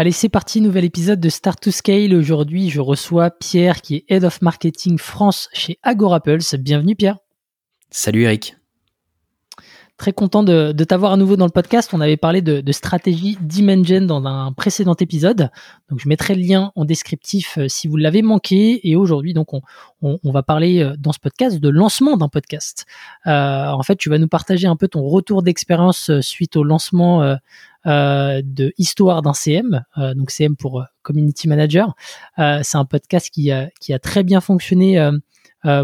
Allez, c'est parti, nouvel épisode de Start to Scale. Aujourd'hui, je reçois Pierre qui est Head of Marketing France chez Agorapulse. Bienvenue Pierre. Salut Eric. Très content de, t'avoir à nouveau dans le podcast. On avait parlé de, stratégie Dimension dans un précédent épisode. Donc je mettrai le lien en descriptif euh, si vous l'avez manqué. Et aujourd'hui, donc on, va parler euh, dans ce podcast de lancement d'un podcast. Euh, en fait, tu vas nous partager un peu ton retour d'expérience suite au lancement de Histoire d'un CM, donc CM pour Community Manager. c'est un podcast qui, qui a très bien fonctionné euh,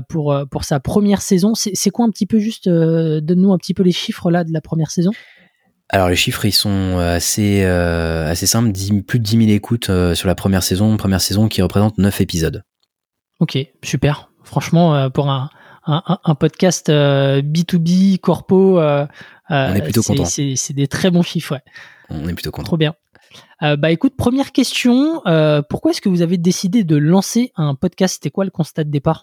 pour, euh, pour sa première saison. C'est quoi un petit peu juste, euh, donne-nous un petit peu les chiffres là de la première saison? Alors les chiffres ils sont assez assez simples, plus de 10 000 écoutes sur la première saison, première saison qui représente 9 épisodes. Ok, super. Franchement, pour un, un, un podcast B2B, corpo, on est plutôt content. C'est des très bons chiffres, ouais. On est plutôt content. Trop bien. bah écoute, première question, pourquoi est-ce que vous avez décidé de lancer un podcast? C'était quoi le constat de départ?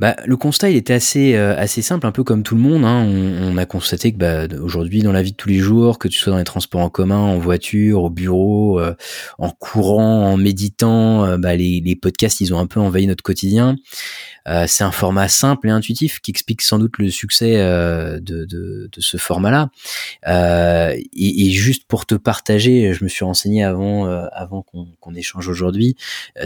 bah, le constat il était assez euh, assez simple, un peu comme tout le monde. Hein. On, a constaté que bah, aujourd'hui dans la vie de tous les jours, que tu sois dans les transports en commun, en voiture, au bureau, euh, en courant, en méditant, euh, bah, les, les, podcasts ils ont un peu envahi notre quotidien. Euh, c'est un format simple et intuitif qui explique sans doute le succès euh, de, de, de, ce format-là. Et, et, juste pour te partager, je me suis renseigné avant, avant qu'on échange aujourd'hui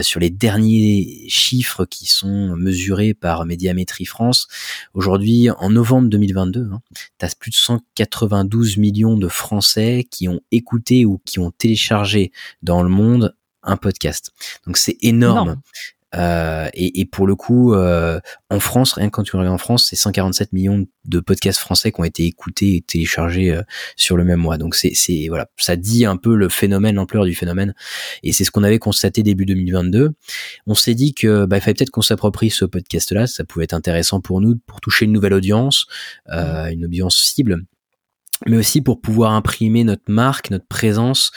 sur les derniers chiffres qui sont mesurés par Médiamétrie France. Aujourd'hui, en novembre 2022, hein, tu as plus de 192 millions de Français qui ont écouté ou qui ont téléchargé dans le monde un podcast. Donc c'est énorme. Euh, et, et, pour le coup, euh, en France, rien que quand tu regardes en France, c'est 147 millions de podcasts français qui ont été écoutés et téléchargés euh, sur le même mois. Donc c'est, c'est voilà, ça dit un peu le phénomène, l'ampleur du phénomène. Et c'est ce qu'on avait constaté début 2022. On s'est dit que bah, il fallait peut-être qu'on s'approprie ce podcast-là. Ça pouvait être intéressant pour nous pour toucher une nouvelle audience, euh, une audience cible mais aussi pour pouvoir imprimer notre marque, notre présence,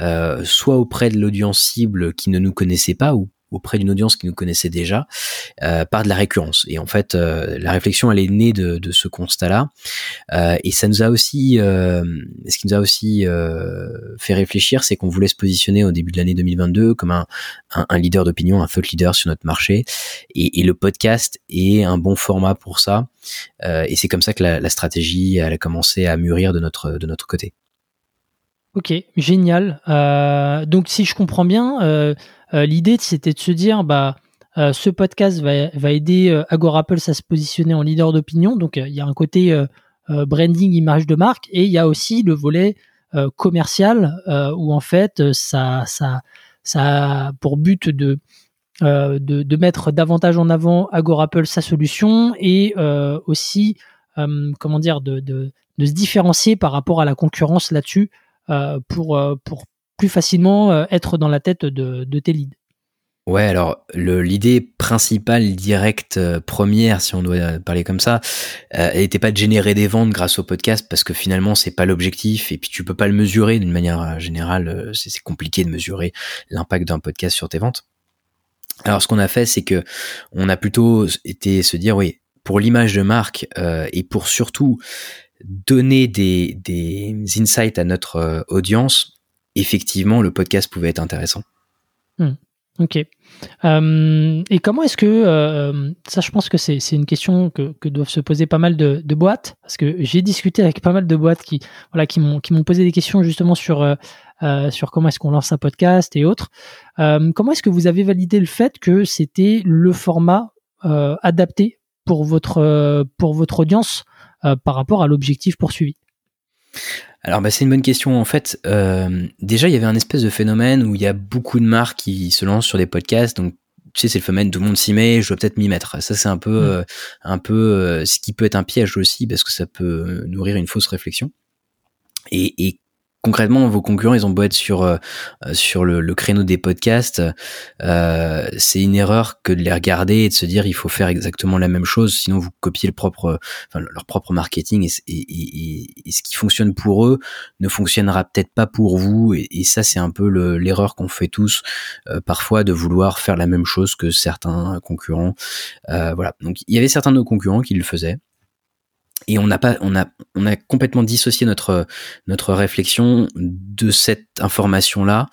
euh, soit auprès de l'audience cible qui ne nous connaissait pas ou auprès d'une audience qui nous connaissait déjà euh, par de la récurrence. Et en fait, euh, la réflexion, elle est née de, de ce constat-là. Euh, et ça nous a aussi, euh, ce qui nous a aussi euh, fait réfléchir, c'est qu'on voulait se positionner au début de l'année 2022 comme un, un, un leader d'opinion, un thought leader sur notre marché. Et, et, le podcast est un bon format pour ça. Euh, et c'est comme ça que la, la stratégie, elle a commencé à mûrir de notre de notre côté. Ok, génial. donc si je comprends bien euh, l'idée, c'était de se dire, bah, euh, ce podcast va, va aider euh, Agorapulse à se positionner en leader d'opinion. Donc, il y a un côté branding, image de marque, et il y a aussi le volet commercial où en fait, ça, ça, ça a pour but de de, de, mettre davantage en avant Agorapulse sa solution et aussi comment dire de, de, de, se différencier par rapport à la concurrence là-dessus pour, pour plus facilement euh, être dans la tête de, tes leads. Ouais, alors l'idée principale, directe, euh, première, si on doit parler comme ça, euh, n'était pas de générer des ventes grâce au podcast parce que finalement c'est pas l'objectif et puis tu peux pas le mesurer d'une manière générale. C'est compliqué de mesurer l'impact d'un podcast sur tes ventes. Alors ce qu'on a fait, c'est que on a plutôt été se dire oui, pour l'image de marque et pour surtout donner des insights à notre audience, effectivement, le podcast pouvait être intéressant. Hmm. ok. Euh, et comment est-ce que, euh, ça je pense que c'est une question que, doivent se poser pas mal de, boîtes, parce que j'ai discuté avec pas mal de boîtes qui, voilà, qui m'ont posé des questions justement sur, euh, sur comment est-ce qu'on lance un podcast et autres. comment est-ce que vous avez validé le fait que c'était le format adapté pour votre, pour votre audience par rapport à l'objectif poursuivi? Alors bah, c'est une bonne question. En fait, euh, déjà il y avait un espèce de phénomène où il y a beaucoup de marques qui se lancent sur des podcasts. Donc tu sais c'est le phénomène tout le monde s'y met, je dois peut-être m'y mettre. Ça c'est un peu, mm. euh, un peu euh, ce qui peut être un piège aussi parce que ça peut nourrir une fausse réflexion. Et, et concrètement, vos concurrents, ils ont beau être sur euh, sur le, le, créneau des podcasts, euh, c'est une erreur que de les regarder et de se dire il faut faire exactement la même chose, sinon vous copiez le propre, enfin, leur propre marketing et, et, et, ce qui fonctionne pour eux ne fonctionnera peut-être pas pour vous. Et, ça, c'est un peu l'erreur qu'on fait tous euh, parfois de vouloir faire la même chose que certains concurrents. Euh, voilà. Donc il y avait certains de nos concurrents qui le faisaient et on n'a pas, on a, on a complètement dissocié notre notre réflexion de cette information là.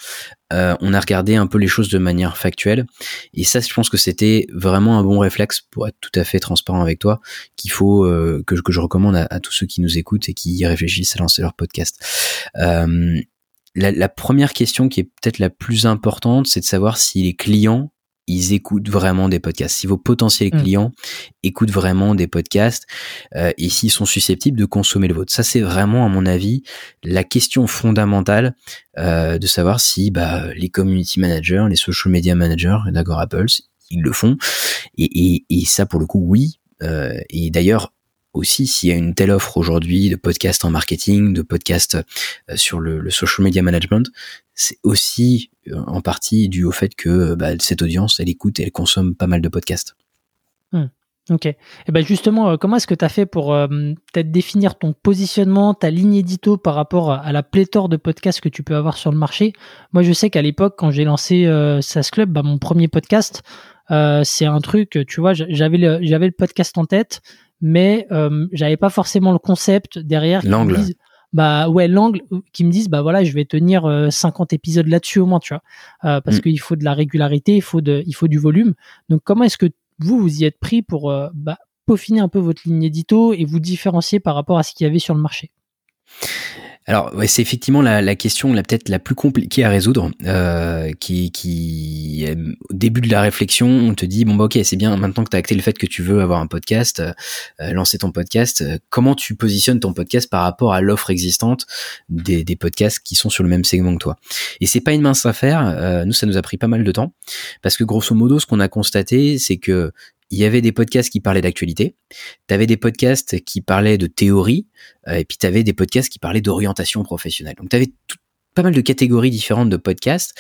Euh, on a regardé un peu les choses de manière factuelle, et ça, je pense que c'était vraiment un bon réflexe pour être tout à fait transparent avec toi, qu'il faut euh, que, que je recommande à, tous ceux qui nous écoutent et qui réfléchissent à lancer leur podcast. Euh, la, la, première question qui est peut-être la plus importante, c'est de savoir si les clients ils écoutent vraiment des podcasts. Si vos potentiels mm. clients écoutent vraiment des podcasts euh, et s'ils sont susceptibles de consommer le vôtre. Ça, c'est vraiment, à mon avis, la question fondamentale euh, de savoir si bah, les community managers, les social media managers d'Agora Apples, ils le font. Et, et, et, ça, pour le coup, oui. Euh, et d'ailleurs, aussi s'il y a une telle offre aujourd'hui de podcast en marketing, de podcast euh, sur le, le social media management, c'est aussi euh, en partie dû au fait que bah, cette audience, elle écoute et elle consomme pas mal de podcasts. Hmm. Ok. Et eh ben justement, euh, comment est-ce que tu as fait pour peut-être définir ton positionnement, ta ligne édito par rapport à la pléthore de podcasts que tu peux avoir sur le marché? Moi, je sais qu'à l'époque, quand j'ai lancé euh, SAS Club, bah, mon premier podcast, c'est un truc, tu vois, j'avais le, j'avais le podcast en tête mais euh, j'avais pas forcément le concept derrière. L'angle. Bah ouais, l'angle euh, qui me disent bah voilà, je vais tenir 50 euh, épisodes là-dessus au moins, tu vois, euh, parce mm. qu'il faut de la régularité, il faut de, il faut du volume. Donc comment est-ce que vous vous y êtes pris pour bah, peaufiner un peu votre ligne édito et vous différencier par rapport à ce qu'il y avait sur le marché? Alors, c'est effectivement la, question la peut-être la plus compliquée à résoudre, euh, qui, qui au début de la réflexion, on te dit bon bah ok, c'est bien maintenant que tu as acté le fait que tu veux avoir un podcast, euh, lancer ton podcast, euh, comment tu positionnes ton podcast par rapport à l'offre existante des, des, podcasts qui sont sur le même segment que toi? Et c'est pas une mince affaire. Euh, nous, ça nous a pris pas mal de temps parce que grosso modo, ce qu'on a constaté, c'est que il y avait des podcasts qui parlaient d'actualité, tu avais des podcasts qui parlaient de théorie, euh, et puis tu avais des podcasts qui parlaient d'orientation professionnelle. Donc tu avais pas mal de catégories différentes de podcasts.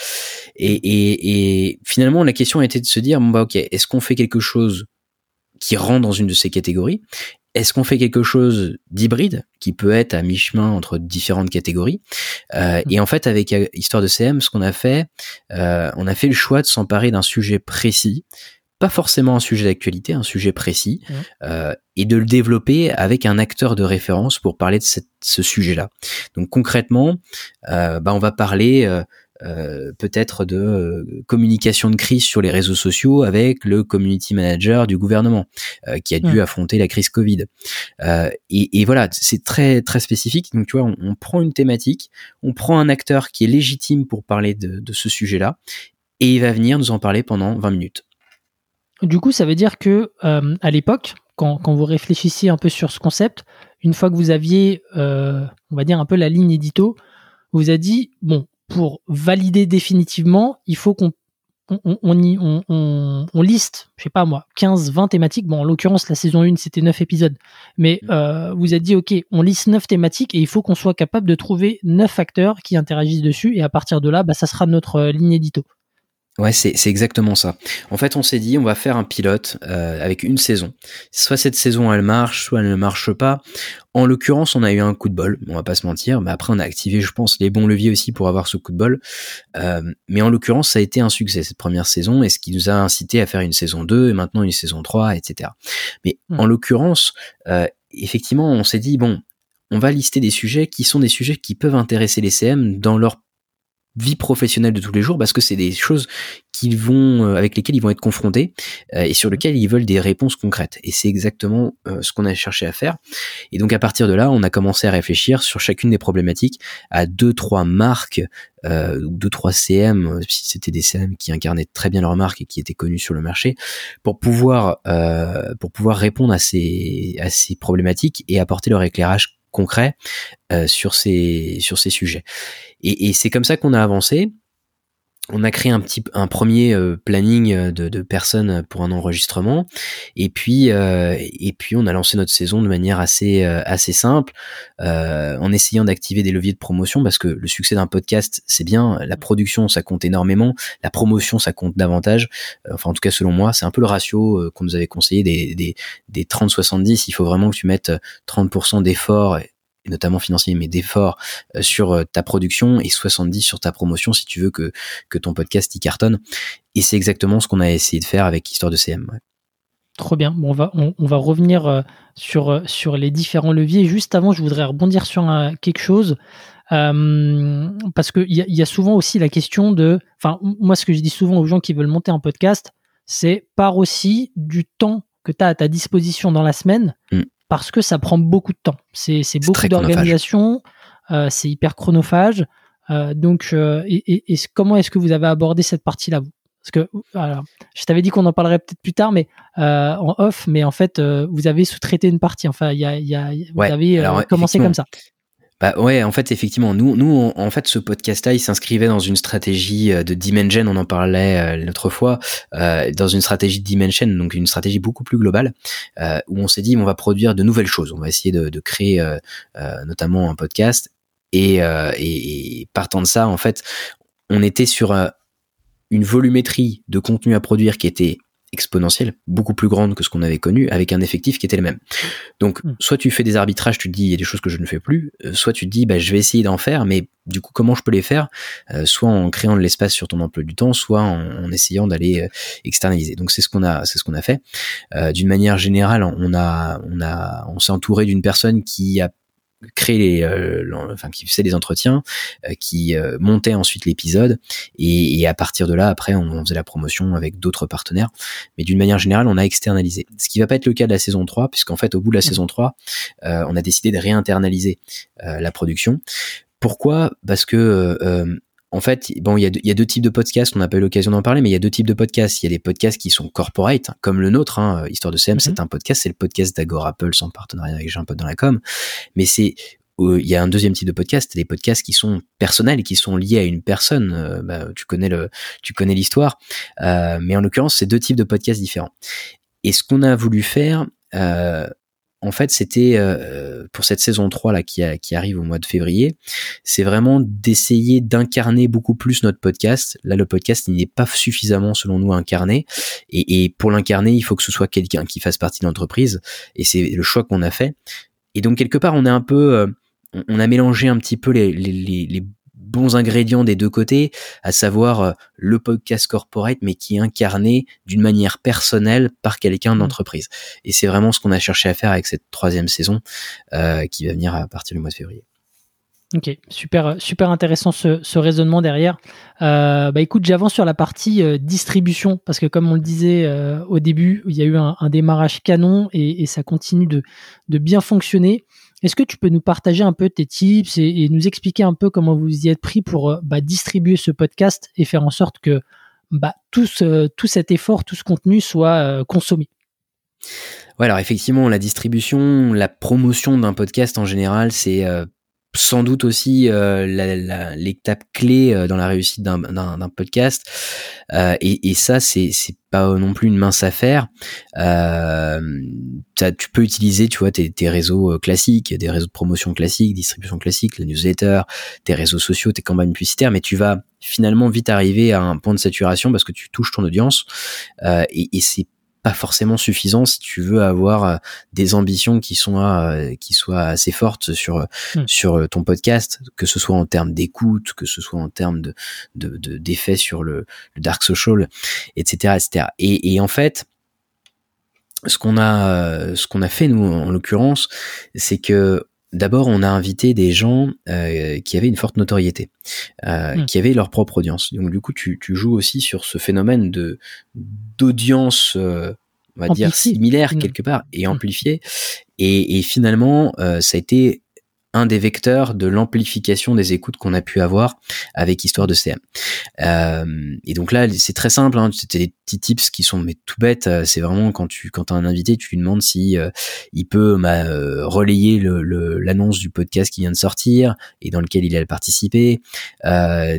Et, finalement, la question était de se dire, bon bah ok, est-ce qu'on fait quelque chose qui rentre dans une de ces catégories? Est-ce qu'on fait quelque chose d'hybride qui peut être à mi-chemin entre différentes catégories? Euh, Et en fait, avec euh, Histoire de CM, ce qu'on a fait, on a fait le choix de s'emparer d'un sujet précis pas forcément un sujet d'actualité, un sujet précis, euh, et de le développer avec un acteur de référence pour parler de ce sujet-là. Donc concrètement, euh, bah, on va parler euh, euh peut-être de euh, communication de crise sur les réseaux sociaux avec le community manager du gouvernement euh, qui a dû affronter la crise Covid. Et, et, voilà, c'est très très spécifique. Donc tu vois, on, on, prend une thématique, on prend un acteur qui est légitime pour parler de, de ce sujet-là, et il va venir nous en parler pendant 20 minutes. Du coup, ça veut dire que euh, à l'époque, quand, quand, vous réfléchissiez un peu sur ce concept, une fois que vous aviez, euh, on va dire un peu la ligne édito, vous a dit bon, pour valider définitivement, il faut qu'on on, on, on, on, liste, je sais pas moi, 15, 20 thématiques. Bon, en l'occurrence, la saison 1, c'était 9 épisodes. Mais mm. euh, vous a dit, OK, on liste 9 thématiques et il faut qu'on soit capable de trouver 9 facteurs qui interagissent dessus. Et à partir de là, bah, ça sera notre ligne édito. Ouais, c'est exactement ça. En fait, on s'est dit, on va faire un pilote euh, avec une saison. Soit cette saison, elle marche, soit elle ne marche pas. En l'occurrence, on a eu un coup de bol, on va pas se mentir, mais après, on a activé, je pense, les bons leviers aussi pour avoir ce coup de bol. Euh, mais en l'occurrence, ça a été un succès, cette première saison, et ce qui nous a incité à faire une saison 2, et maintenant une saison 3, etc. Mais hmm. en l'occurrence, euh, effectivement, on s'est dit, bon, on va lister des sujets qui sont des sujets qui peuvent intéresser les CM dans leur vie professionnelle de tous les jours parce que c'est des choses qu'ils vont euh, avec lesquelles ils vont être confrontés euh, et sur lesquelles ils veulent des réponses concrètes. Et c'est exactement euh, ce qu'on a cherché à faire. Et donc à partir de là on a commencé à réfléchir sur chacune des problématiques à deux trois marques euh, deux trois CM si c'était des CM qui incarnaient très bien leur marque et qui étaient connus sur le marché pour pouvoir pour pouvoir répondre à ces à ces problématiques et apporter leur éclairage concret euh, sur ces sur ces sujets. Et, et c'est comme ça qu'on a avancé. On a créé un petit un premier euh, planning euh, de, personnes pour un enregistrement. Et puis euh, et puis on a lancé notre saison de manière assez assez simple en essayant d'activer des leviers de promotion parce que le succès d'un podcast c'est bien. La production ça compte énormément. La promotion ça compte davantage. Enfin en tout cas selon moi c'est un peu le ratio qu'on nous avait conseillé des des, des 30 70 il faut vraiment que tu mettes 30% d'efforts notamment financier, mais d'efforts euh, sur euh, ta production et 70 sur ta promotion si tu veux que, que ton podcast y cartonne. Et c'est exactement ce qu'on a essayé de faire avec Histoire de CM. Trop bien. Bon, on va, on, va revenir euh, sur, sur les différents leviers. Juste avant, je voudrais rebondir sur quelque chose. parce qu'il y, y a souvent aussi la question de. Enfin, moi, ce que je dis souvent aux gens qui veulent monter un podcast, c'est par aussi du temps que tu as à ta disposition dans la semaine mm parce que ça prend beaucoup de temps. C'est beaucoup d'organisation, euh, c'est hyper chronophage. Euh, donc, euh, et, comment est-ce que vous avez abordé cette partie-là Parce que alors, je t'avais dit qu'on en parlerait peut-être plus tard, mais en off, mais en fait, vous avez sous-traité une partie. Enfin, il y a, y a, vous avez commencé comme ça. Bah ouais, en fait, effectivement, nous, nous, en fait, ce podcast-là, il s'inscrivait dans une stratégie euh, de Dimension, on en parlait euh, l'autre fois, euh, dans une stratégie de Dimension, donc une stratégie beaucoup plus globale, où on s'est dit, on va produire de nouvelles choses, on va essayer de, de créer notamment un podcast, et, et, et, partant de ça, en fait, on était sur une volumétrie de contenu à produire qui était exponentielle, beaucoup plus grande que ce qu'on avait connu, avec un effectif qui était le même. Donc, hmm. soit tu fais des arbitrages, tu te dis il y a des choses que je ne fais plus, euh, soit tu te dis bah, je vais essayer d'en faire, mais du coup comment je peux les faire euh, Soit en créant de l'espace sur ton emploi du temps, soit en, essayant d'aller euh, externaliser. Donc c'est ce qu'on a, c'est ce qu'on a fait. D'une manière générale, on a, on a, on s'est entouré d'une personne qui a créer les, euh, enfin qui faisait des entretiens, euh, qui euh, montait ensuite l'épisode et, et, à partir de là après on, faisait la promotion avec d'autres partenaires. Mais d'une manière générale on a externalisé. Ce qui va pas être le cas de la saison 3 puisqu'en fait au bout de la mmh. saison 3 on a décidé de réinternaliser la production. Pourquoi? Parce que en fait, bon, il y, a deux, types de podcasts, on n'a pas eu l'occasion d'en parler, mais il y a deux types de podcasts. Il y a des podcasts qui sont corporate, comme le nôtre, hein, Histoire de CM, c'est mhm. un podcast, c'est le podcast d'Agora Pulse en partenariat avec Jean Pote dans la com. Mais c'est euh, il y a un deuxième type de podcast, des podcasts qui sont personnels et qui sont liés à une personne. Euh, bah, tu connais le, tu connais l'histoire, euh, mais en l'occurrence, c'est deux types de podcasts différents. Et ce qu'on a voulu faire, en fait, c'était euh, pour cette saison 3 là qui, qui arrive au mois de février, c'est vraiment d'essayer d'incarner beaucoup plus notre podcast. Là, le podcast, n'est pas suffisamment, selon nous, incarné. Et, et pour l'incarner, il faut que ce soit quelqu'un qui fasse partie de l'entreprise. Et c'est le choix qu'on a fait. Et donc, quelque part, on est un peu... Euh, on a mélangé un petit peu les, les, les, bons ingrédients des deux côtés, à savoir euh, le podcast corporate, mais qui est incarné d'une manière personnelle par quelqu'un mmh. d'entreprise. Et c'est vraiment ce qu'on a cherché à faire avec cette troisième saison euh, qui va venir à partir du mois de février. Ok, super, super intéressant ce, raisonnement derrière. Euh, bah écoute, j'avance sur la partie distribution parce que comme on le disait au début, il y a eu un, démarrage canon et, ça continue de, bien fonctionner. Est-ce que tu peux nous partager un peu tes tips et, nous expliquer un peu comment vous y êtes pris pour euh, bah, distribuer ce podcast et faire en sorte que bah, tout, tout cet effort, tout ce contenu soit euh, consommé? Ouais, alors effectivement, la distribution, la promotion d'un podcast en général, c'est euh, sans doute aussi l'étape clé dans la réussite d'un podcast. et, ça, c'est non plus une mince affaire. Euh, tu peux utiliser, tu vois, tes, réseaux euh, classiques, des réseaux de promotion classiques, distribution classique, la newsletter, tes réseaux sociaux, tes campagnes publicitaires, mais tu vas finalement vite arriver à un point de saturation parce que tu touches ton audience euh, et, et c'est pas forcément suffisant si tu veux avoir euh, des ambitions qui sont euh, qui soient assez fortes sur hmm. sur euh, ton podcast, que ce soit en termes d'écoute, que ce soit en termes de d'effets de, sur le, dark social, etc., etc. Et, et en fait, ce qu'on a ce qu'on a fait nous en l'occurrence, c'est que D'abord, on a invité des gens qui avaient une forte notoriété, hmm. qui avaient leur propre audience. Donc du coup, tu, tu joues aussi sur ce phénomène de d'audience, on va dire similaire quelque part et hmm. amplifié. Et, et finalement, ça a été un des vecteurs de l'amplification des écoutes qu'on a pu avoir avec Histoire de CM. Euh, et donc là, c'est très simple. Hein, C'était des petits tips qui sont mais tout bêtes. Euh, c'est vraiment quand tu quand as un invité, tu lui demandes si euh, il peut bah, relayer l'annonce le, du podcast qui vient de sortir et dans lequel il a participé,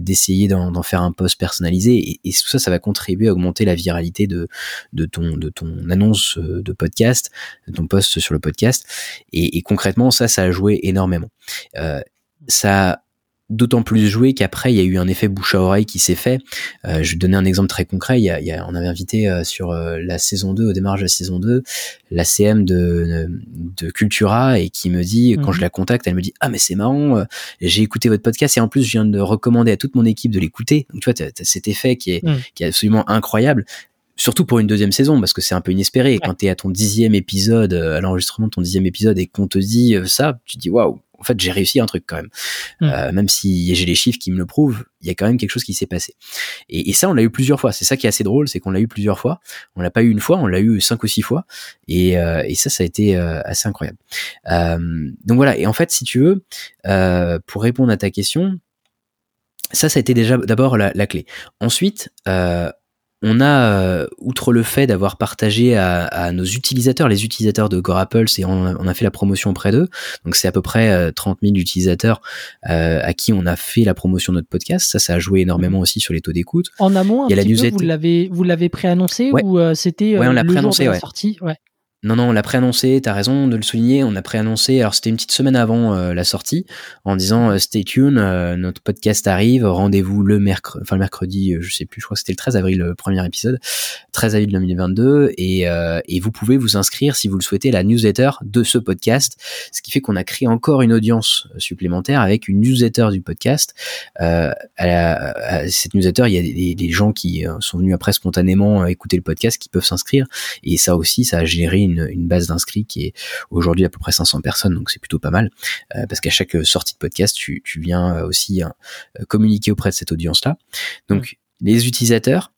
d'essayer d'en faire un post personnalisé et, tout ça, ça va contribuer à augmenter la viralité de de ton de ton annonce de podcast, de ton post sur le podcast. Et concrètement, ça, ça a joué énormément. Euh, ça d'autant plus joué qu'après il y a eu un effet bouche à oreille qui s'est fait. Euh, je vais donner un exemple très concret. Il y a, on avait invité euh, sur la saison 2, au démarrage de la saison 2, la CM de, de Cultura et qui me dit, quand je mhm. la contacte, elle me dit ah mais c'est marrant, j'ai écouté votre podcast et en plus je viens de recommander à toute mon équipe de l'écouter. Donc tu vois, tu as, cet effet qui est, mhm. qui est absolument incroyable surtout pour une deuxième saison parce que c'est un peu inespéré quand tu es à ton dixième épisode à l'enregistrement de ton dixième épisode et qu'on te dit ça tu te dis waouh en fait, j'ai réussi un truc quand même. Hmm. Euh, même si j'ai les chiffres qui me le prouvent, il y a quand même quelque chose qui s'est passé. Et, ça, on l'a eu plusieurs fois. C'est ça qui est assez drôle, c'est qu'on l'a eu plusieurs fois. On l'a pas eu une fois, on l'a eu cinq ou six fois. Et, euh, ça, ça a été euh, assez incroyable. donc voilà. Et en fait, si tu veux, pour répondre à ta question, ça, ça a été déjà d'abord la, la, clé. Ensuite, on a, euh, outre le fait d'avoir partagé à, nos utilisateurs, les utilisateurs de Gorapulse, et on, a fait la promotion auprès d'eux, donc c'est à peu près 30 euh, 000 utilisateurs euh, à qui on a fait la promotion de notre podcast. Ça, ça a joué énormément aussi sur les taux d'écoute. En amont, il y a la vous l'avez vous l'avez préannoncé ou c'était ouais, on l'a le jour de la sortie? Ouais. Non, non, on l'a préannoncé, t'as raison de le souligner, on a préannoncé, alors c'était une petite semaine avant euh, la sortie, en disant euh, stay tuned, euh, notre podcast arrive, rendez-vous le mercredi, enfin le mercredi, je sais plus, je crois que c'était le 13 avril, le premier épisode, 13 avril 2022, et, et vous pouvez vous inscrire si vous le souhaitez à la newsletter de ce podcast, ce qui fait qu'on a créé encore une audience supplémentaire avec une newsletter du podcast. à, cette newsletter, il y a des, des, gens qui sont venus après spontanément écouter le podcast qui peuvent s'inscrire, et ça aussi, ça a généré une une, base d'inscrits qui est aujourd'hui à peu près 500 personnes, donc c'est plutôt pas mal, euh, parce qu'à chaque sortie de podcast, tu, viens euh, aussi euh, communiquer auprès de cette audience-là. Donc, les utilisateurs,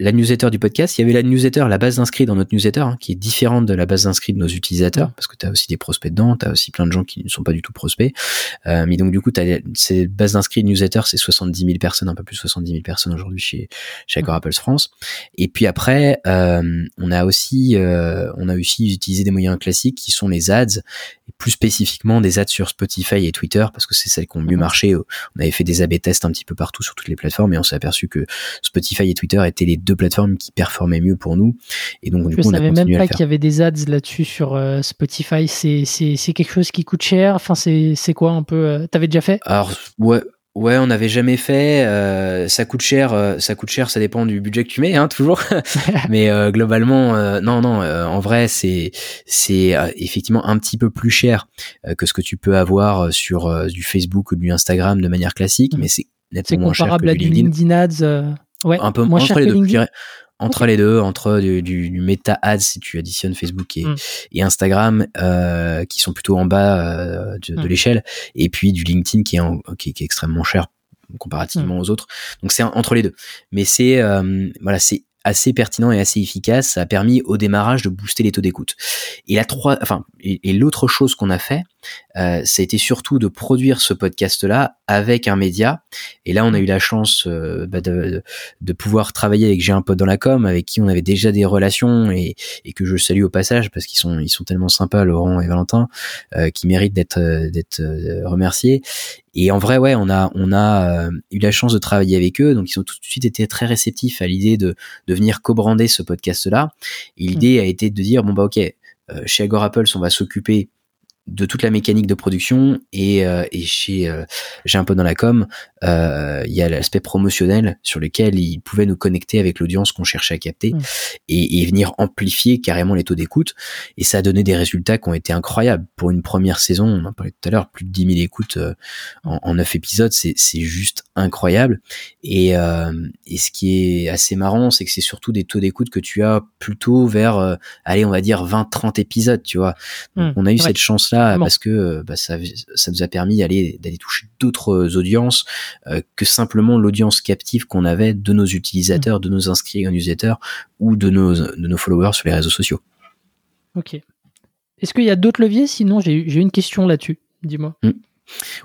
la newsletter du podcast, il y avait la newsletter, la base d'inscrits dans notre newsletter, hein, qui est différente de la base d'inscrits de nos utilisateurs, parce que tu as aussi des prospects dedans, tu as aussi plein de gens qui ne sont pas du tout prospects. Euh, mais donc du coup, as ces bases d'inscrits de newsletter, c'est 70 000 personnes, un peu plus de 70 000 personnes aujourd'hui chez, chez Apples France. Et puis après, euh, on a aussi euh, on a aussi utilisé des moyens classiques qui sont les ads, et plus spécifiquement des ads sur Spotify et Twitter, parce que c'est celles qui ont mieux marché. On avait fait des A/B tests un petit peu partout sur toutes les plateformes, et on s'est aperçu que Spotify et Twitter étaient les deux plateformes qui performaient mieux pour nous. Et donc, du je coup, savais même pas qu'il y avait des ads là-dessus sur euh, Spotify. C'est, c'est, c'est quelque chose qui coûte cher. Enfin, c'est, c'est quoi un peu euh, T'avais déjà fait? Alors, ouais. Ouais, on n'avait jamais fait. Euh, ça coûte cher. ça coûte cher. Ça dépend du budget que tu mets, hein, toujours. Mais globalement, non, non. en vrai, c'est c'est effectivement un petit peu plus cher que ce que tu peux avoir sur du Facebook ou du Instagram de manière classique. Mmh. Mais c'est nettement moins cher que à du LinkedIn Ads. Ouais, un peu moins entre les deux, entre les deux, entre du, du, Meta Ads si tu additionnes Facebook et, mm. et Instagram, euh, qui sont plutôt en bas euh, de, mm. l'échelle, et puis du LinkedIn qui est, qui, est extrêmement cher comparativement mm. aux autres. Donc c'est entre les deux. Mais c'est euh, voilà, c'est assez pertinent et assez efficace. Ça a permis au démarrage de booster les taux d'écoute. Et la trois, enfin, et, l'autre chose qu'on a fait, euh, ça a été surtout de produire ce podcast-là avec un média. Et là, on a eu la chance euh, bah, de, de, pouvoir travailler avec J'ai un pote dans la com, avec qui on avait déjà des relations et, et que je salue au passage parce qu'ils sont ils sont tellement sympas, Laurent et Valentin, euh, qui méritent d'être d'être remerciés. Et en vrai, ouais, on a on a eu la chance de travailler avec eux, donc ils ont tout de suite été très réceptifs à l'idée de de venir co-brander ce podcast-là. Et l'idée mmh. a été de dire bon bah ok, chez Agor Apples, on va s'occuper de toute la mécanique de production et, euh, et chez euh, j'ai un peu dans la com euh, il y a l'aspect promotionnel sur lequel ils pouvaient nous connecter avec l'audience qu'on cherchait à capter mmh. et, et, venir amplifier carrément les taux d'écoute et ça a donné des résultats qui ont été incroyables pour une première saison on en parlait tout à l'heure plus de 10 000 écoutes en, en 9 épisodes c'est c'est juste incroyable et et ce qui est assez marrant c'est que c'est surtout des taux d'écoute que tu as plutôt vers allez on va dire 20 30 épisodes tu vois mmh. on a eu cette chance parce que euh, bah, ça, ça nous a permis d'aller d'aller toucher d'autres audiences euh, que simplement l'audience captive qu'on avait de nos utilisateurs, de nos inscrits en newsletter ou de nos de nos followers sur les réseaux sociaux. Ok. Est-ce qu'il y a d'autres leviers? Sinon, j'ai une question là-dessus. dis-moi. Mm.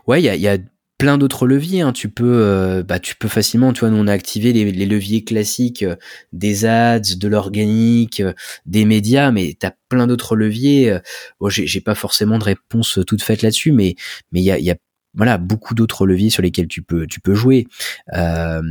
Ouais, il y a, y a plein d'autres leviers. Hein. Tu peux, euh, bah, tu peux facilement, tu vois, nous on a activé les, leviers classiques euh, des ads, de l'organique, euh, des médias, mais t'as plein d'autres leviers. Bon, j'ai pas forcément de réponse toute faite là-dessus, mais mais il y a, y a voilà beaucoup d'autres leviers sur lesquels tu peux tu peux jouer. Euh,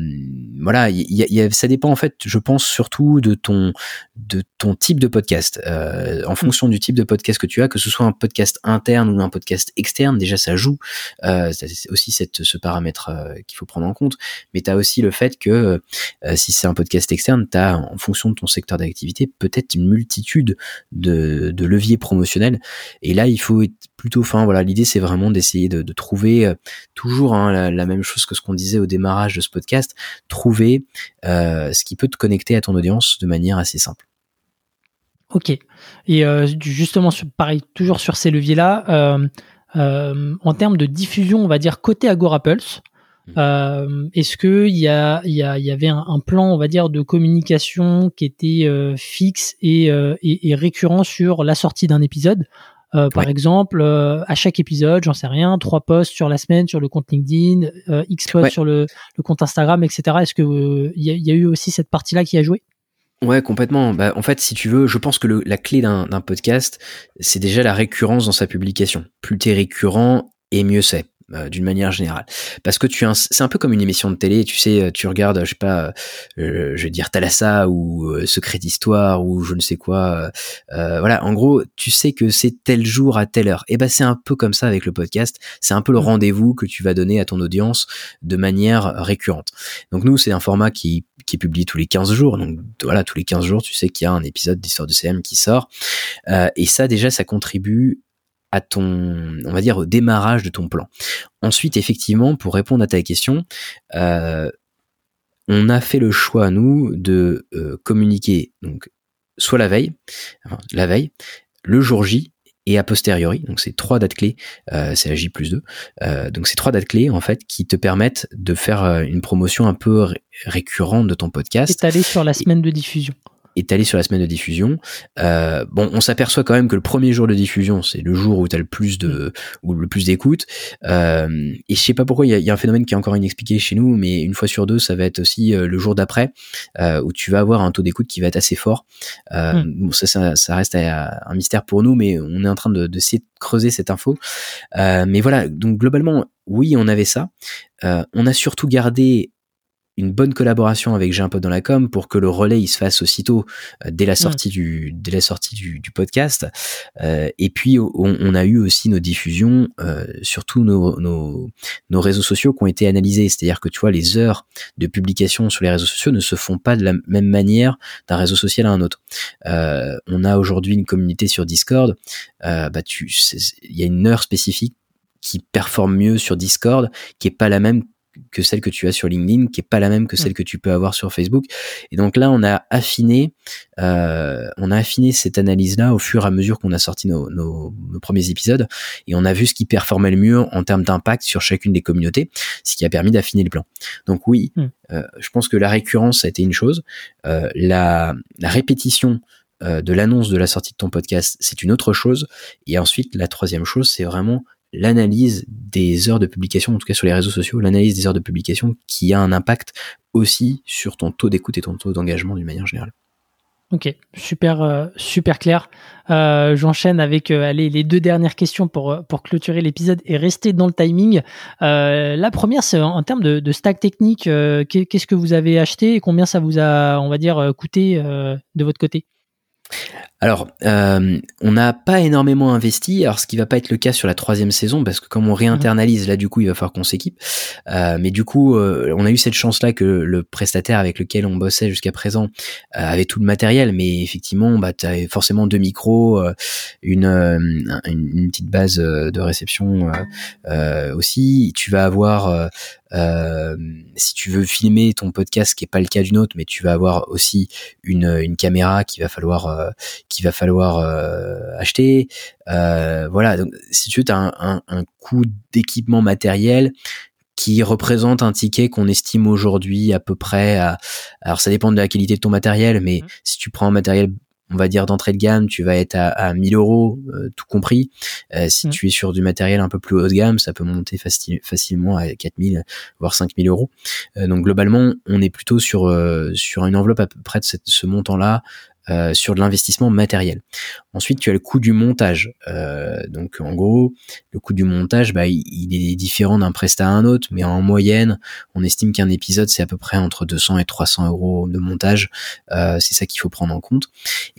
voilà y, y a, ça dépend en fait je pense surtout de ton de ton type de podcast. Euh, en mm. fonction du type de podcast que tu as que ce soit un podcast interne ou un podcast externe déjà ça joue. Euh, c'est aussi cette ce paramètre euh, qu'il faut prendre en compte. Mais tu as aussi le fait que euh, si c'est un podcast externe tu as en fonction de ton secteur d'activité peut-être une multitude de, de leviers promotionnels. Et là il faut être plutôt fin voilà l'idée c'est vraiment d'essayer de, de trouver euh, toujours hein, la, même chose que ce qu'on disait au démarrage de ce podcast, trouver euh, ce qui peut te connecter à ton audience de manière assez simple. Ok. Et euh, justement, pareil, toujours sur ces leviers-là, en termes de diffusion, on va dire côté Agora Pulse, mmh. est-ce qu'il y, a, y, y avait un, plan, on va dire, de communication qui était fixe et, et, récurrent sur la sortie d'un épisode euh, par exemple, euh, à chaque épisode, j'en sais rien, trois posts sur la semaine sur le compte LinkedIn, euh, X posts sur le, le, compte Instagram, etc. Est-ce que il y, a eu aussi cette partie-là qui a joué? Ouais, complètement. Bah, en fait, si tu veux, je pense que le, la clé d'un podcast, c'est déjà la récurrence dans sa publication. Plus t'es récurrent, et mieux c'est. Euh, d'une manière générale. Parce que tu c'est un peu comme une émission de télé, tu sais, euh, tu regardes, je sais pas, euh, je vais dire Thalassa ou Secret d'histoire ou je ne sais quoi. voilà, en gros, tu sais que c'est tel jour à telle heure. Et ben c'est un peu comme ça avec le podcast. C'est un peu le mmh. rendez-vous que tu vas donner à ton audience de manière récurrente. Donc nous, c'est un format qui qui est publié tous les 15 jours. Donc voilà, tous les 15 jours, tu sais qu'il y a un épisode d'Histoire de CM qui sort. et ça, déjà, ça contribue à ton, on va dire, au démarrage de ton plan. Ensuite, effectivement, pour répondre à ta question, euh, on a fait le choix, nous, de euh, communiquer donc soit la veille, enfin, la veille, le jour J et a posteriori. Donc c'est trois dates clés, euh, c'est la J plus 2. Euh, donc c'est trois dates clés en fait qui te permettent de faire une promotion un peu récurrente de ton podcast. Étalée sur la semaine de diffusion étalé sur la semaine de diffusion. Euh, bon, on s'aperçoit quand même que le premier jour de diffusion, c'est le jour où tu as le plus de ou le plus d'écoute. Euh, et je sais pas pourquoi, il y a, un phénomène qui est encore inexpliqué chez nous, mais une fois sur deux, ça va être aussi euh, le jour d'après où tu vas avoir un taux d'écoute qui va être assez fort. Hmm. Bon, ça, ça, reste un mystère pour nous, mais on est en train de, de, de creuser cette info. mais voilà, donc globalement, oui, on avait ça. on a surtout gardé une bonne collaboration avec J'ai un pote dans la com pour que le relais il se fasse aussitôt euh, dès la sortie du dès la sortie du, du podcast. Euh, et puis on, on, a eu aussi nos diffusions euh, sur tous nos, nos, nos réseaux sociaux qui ont été analysés. C'est-à-dire que tu vois les heures de publication sur les réseaux sociaux ne se font pas de la même manière d'un réseau social à un autre. Euh, on a aujourd'hui une communauté sur Discord. Bah tu il y a une heure spécifique qui performe mieux sur Discord, qui est pas la même que celle que tu as sur LinkedIn, qui est pas la même que celle que tu peux avoir sur Facebook. Et donc là, on a affiné, euh, on a affiné cette analyse-là au fur et à mesure qu'on a sorti nos, nos, premiers épisodes, et on a vu ce qui performait le mieux en termes d'impact sur chacune des communautés, ce qui a permis d'affiner le plan. Donc oui, hmm. euh, je pense que la récurrence a été une chose, euh, la, la répétition euh, de l'annonce de la sortie de ton podcast, c'est une autre chose. Et ensuite, la troisième chose, c'est vraiment l'analyse des heures de publication, en tout cas sur les réseaux sociaux, l'analyse des heures de publication qui a un impact aussi sur ton taux d'écoute et ton taux d'engagement d'une manière générale. Ok, super, euh, super clair. Euh, j'enchaîne avec euh, allez, les deux dernières questions pour, clôturer l'épisode et rester dans le timing. la première, c'est en, termes de, de stack technique, qu'est-ce que vous avez acheté et combien ça vous a, on va dire, coûté de votre côté? Alors, euh, on n'a pas énormément investi, alors ce qui va pas être le cas sur la troisième saison, parce que comme on réinternalise, là du coup, il va falloir qu'on s'équipe. Euh, mais du coup, euh, on a eu cette chance-là que le prestataire avec lequel on bossait jusqu'à présent avait tout le matériel, mais effectivement, bah, tu as forcément deux micros, une, une, petite base de réception aussi. Tu vas avoir euh, si tu veux filmer ton podcast, qui est pas le cas d'une autre, mais tu vas avoir aussi une, une caméra qu'il va falloir euh, qu'il va falloir euh, acheter. voilà, donc si tu veux, as un, un, un coût d'équipement matériel qui représente un ticket qu'on estime aujourd'hui à peu près à alors ça dépend de la qualité de ton matériel mais mmh. si tu prends un matériel on va dire d'entrée de gamme, tu vas être à, à 1000 euros, euh, tout compris. Euh, si mm. tu es sur du matériel un peu plus haut de gamme, ça peut monter facilement à 4000, voire 5000 euros. Euh, donc globalement, on est plutôt sur sur une enveloppe à peu près de ce montant-là euh, sur de l'investissement matériel. Ensuite, tu as le coût du montage. Euh, donc, en gros, le coût du montage, bah, il, est différent d'un prestat à un autre, mais en moyenne, on estime qu'un épisode, c'est à peu près entre 200 et 300 euros de montage. Euh, c'est ça qu'il faut prendre en compte.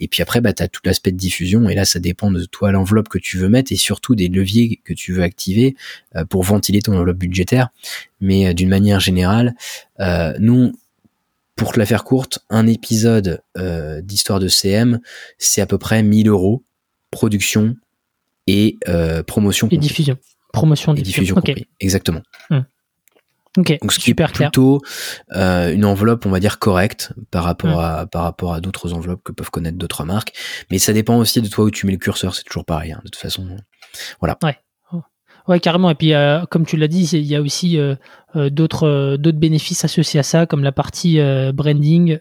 Et puis après, bah, tu tout l'aspect de diffusion, et là, ça dépend de toi, l'enveloppe que tu veux mettre, et surtout des leviers que tu veux activer pour ventiler ton enveloppe budgétaire. Mais d'une manière générale, nous, pour te la faire courte, un épisode euh, d'histoire de CM, c'est à peu près 1000 euros, production et euh, promotion. Et diffusion. Promotion et diffusion. Exactement. Hmm. Ok. Donc ce qui est plutôt euh, une enveloppe, on va dire correcte par rapport hmm. à par rapport à d'autres enveloppes que peuvent connaître d'autres marques. Mais ça dépend aussi de toi où tu mets le curseur. C'est toujours pareil. Hein, de toute façon. Voilà. Ouais. Ouais, carrément. Et puis, euh, comme tu l'as dit, il y a aussi euh, euh, d'autres d'autres bénéfices associés à ça, comme la partie branding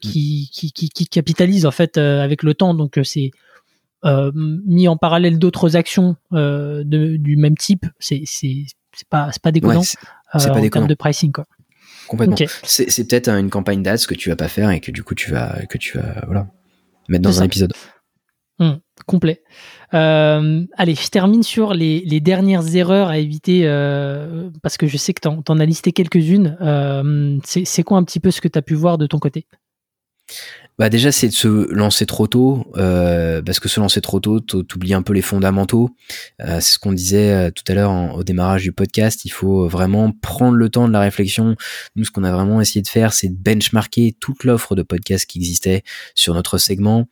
qui, qui, qui, qui, capitalise en fait avec le temps. Donc, c'est mis en parallèle d'autres actions de, du même type. C'est c'est pas c'est pas déconnant. c'est pas en termes de pricing quoi. Complètement. C'est peut-être une campagne d'ads que tu vas pas faire et que du coup tu vas que tu vas voilà mettre dans un épisode. Hum, complet. Euh, allez, je termine sur les, dernières erreurs à éviter euh, parce que je sais que tu en, as listé quelques-unes. Euh, c'est quoi un petit peu ce que tu as pu voir de ton côté? Bah déjà c'est de se lancer trop tôt euh, parce que se lancer trop tôt t'oublies un peu les fondamentaux. Euh, c'est ce qu'on disait euh, tout à l'heure au démarrage du podcast. Il faut vraiment prendre le temps de la réflexion. Nous ce qu'on a vraiment essayé de faire c'est de benchmarker toute l'offre de podcast qui existait sur notre segment.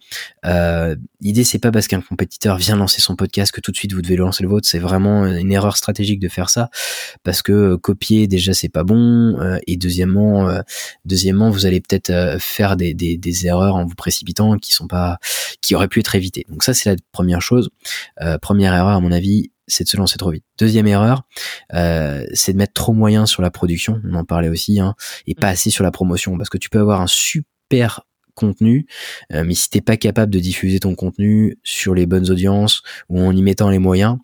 Euh, l'idée c'est pas parce qu'un compétiteur vient lancer son podcast que tout de suite vous devez lancer le vôtre. C'est vraiment une erreur stratégique de faire ça. Parce que copier déjà c'est pas bon. Et deuxièmement deuxièmement vous allez peut-être faire des, des, des erreurs en vous précipitant qui sont pas, qui auraient pu être évitées. Donc ça, c'est la première chose. Euh, première erreur, à mon avis, c'est de se lancer trop vite. Deuxième erreur, euh, c'est de mettre trop moyen sur la production. On en parlait aussi, hein, et pas mm. assez sur la promotion, parce que tu peux avoir un super contenu, euh, mais si t'es pas capable de diffuser ton contenu sur les bonnes audiences ou en y mettant les moyens,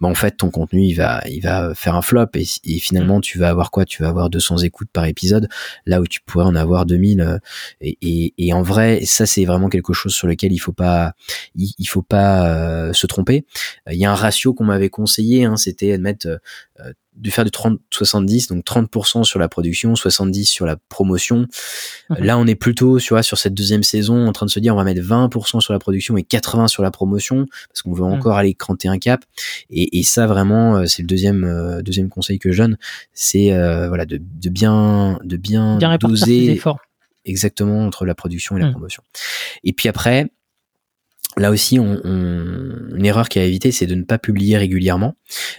bah en fait ton contenu il va il va faire un flop et, finalement tu vas avoir quoi? Tu vas avoir 200 écoutes par épisode là où tu pourrais en avoir 2000 euh, et, et, et en vrai ça c'est vraiment quelque chose sur lequel il faut pas il, faut pas euh, se tromper. Il y a un ratio qu'on m'avait conseillé, hein, c'était de mettre de faire du 30-70, donc 30% sur la production, 70% sur la promotion. Mhm. Là, on est plutôt sur, sur cette deuxième saison en train de se dire on va mettre 20% sur la production et 80% sur la promotion parce qu'on veut mhm. encore aller cranter un cap. Et, et ça, vraiment, euh, c'est le deuxième euh, deuxième conseil que je donne, c'est euh, voilà de, de, bien de bien, bien doser exactement entre la production et la mhm. promotion. Et puis après, Là aussi, une erreur qui a éviter, c'est de ne pas publier régulièrement,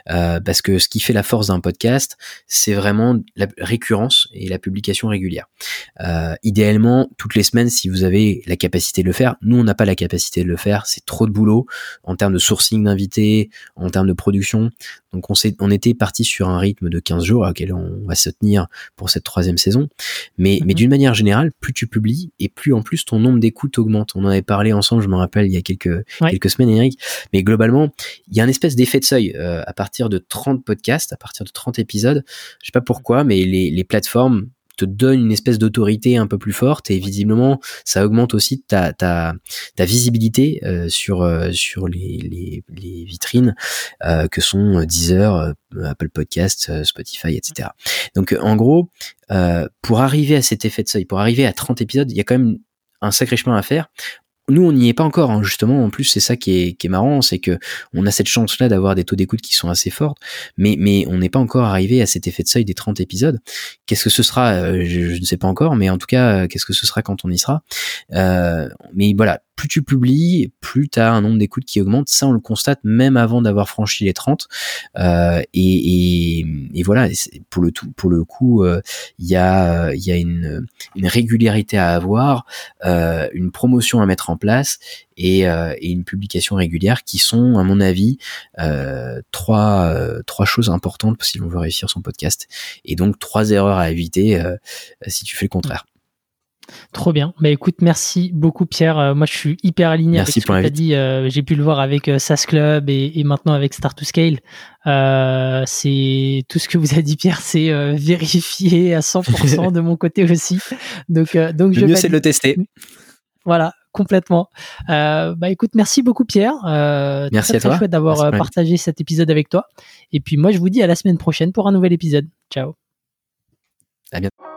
euh, parce que ce qui fait la force d'un podcast, c'est vraiment la récurrence et la publication régulière. Euh, idéalement, toutes les semaines, si vous avez la capacité de le faire. Nous, on n'a pas la capacité de le faire, c'est trop de boulot en termes de sourcing d'invités, en termes de production. Donc, on, on était parti sur un rythme de 15 jours auquel on va se tenir pour cette troisième saison. Mais, mais mhm. d'une manière générale, plus tu publies et plus en plus ton nombre d'écoutes augmente. On en avait parlé ensemble, je me rappelle, il y a quelques, quelques semaines, Eric. Mais globalement, il y a un espèce d'effet de seuil. Euh, à partir de 30 podcasts, à partir de 30 épisodes, je sais pas pourquoi, mais les, les plateformes te donne une espèce d'autorité un peu plus forte et visiblement ça augmente aussi ta ta, ta visibilité euh, sur euh, sur les, les, les vitrines euh, que sont Deezer, Apple Podcast, Spotify, etc. Donc en gros, pour arriver à cet effet de seuil, pour arriver à 30 épisodes, il y a quand même un sacré chemin à faire nous on n'y est pas encore hein. justement en plus c'est ça qui est, qui marrant c'est que on a cette chance là d'avoir des taux d'écoute qui sont assez forts mais mais on n'est pas encore arrivé à cet effet de seuil des 30 épisodes qu'est-ce que ce sera euh, je, ne sais pas encore mais en tout cas euh, qu'est-ce que ce sera quand on y sera? Euh, mais voilà plus tu publies, plus tu as un nombre d'écoutes qui augmente. Ça, on le constate même avant d'avoir franchi les 30. Euh, et, et, voilà, pour le tout, pour le coup, euh, il y a, une, régularité à avoir, euh, une promotion à mettre en place et, une publication régulière qui sont, à mon avis, trois choses importantes si l'on veut réussir son podcast. Et donc trois erreurs à éviter si tu fais le contraire. Trop bien. Bah écoute, merci beaucoup Pierre. Euh, moi je suis hyper aligné avec ce que tu as dit. Euh, j'ai pu le voir avec euh, SAS Club et, maintenant avec Start to Scale. c'est tout ce que vous a dit Pierre, c'est vérifié à 100% de mon côté aussi. Donc donc le mieux c'est de le tester. Voilà, complètement. bah écoute, merci beaucoup Pierre. merci à toi. chouette d'avoir partagé cet épisode avec toi. Et puis moi je vous dis à la semaine prochaine pour un nouvel épisode. Ciao. À bientôt.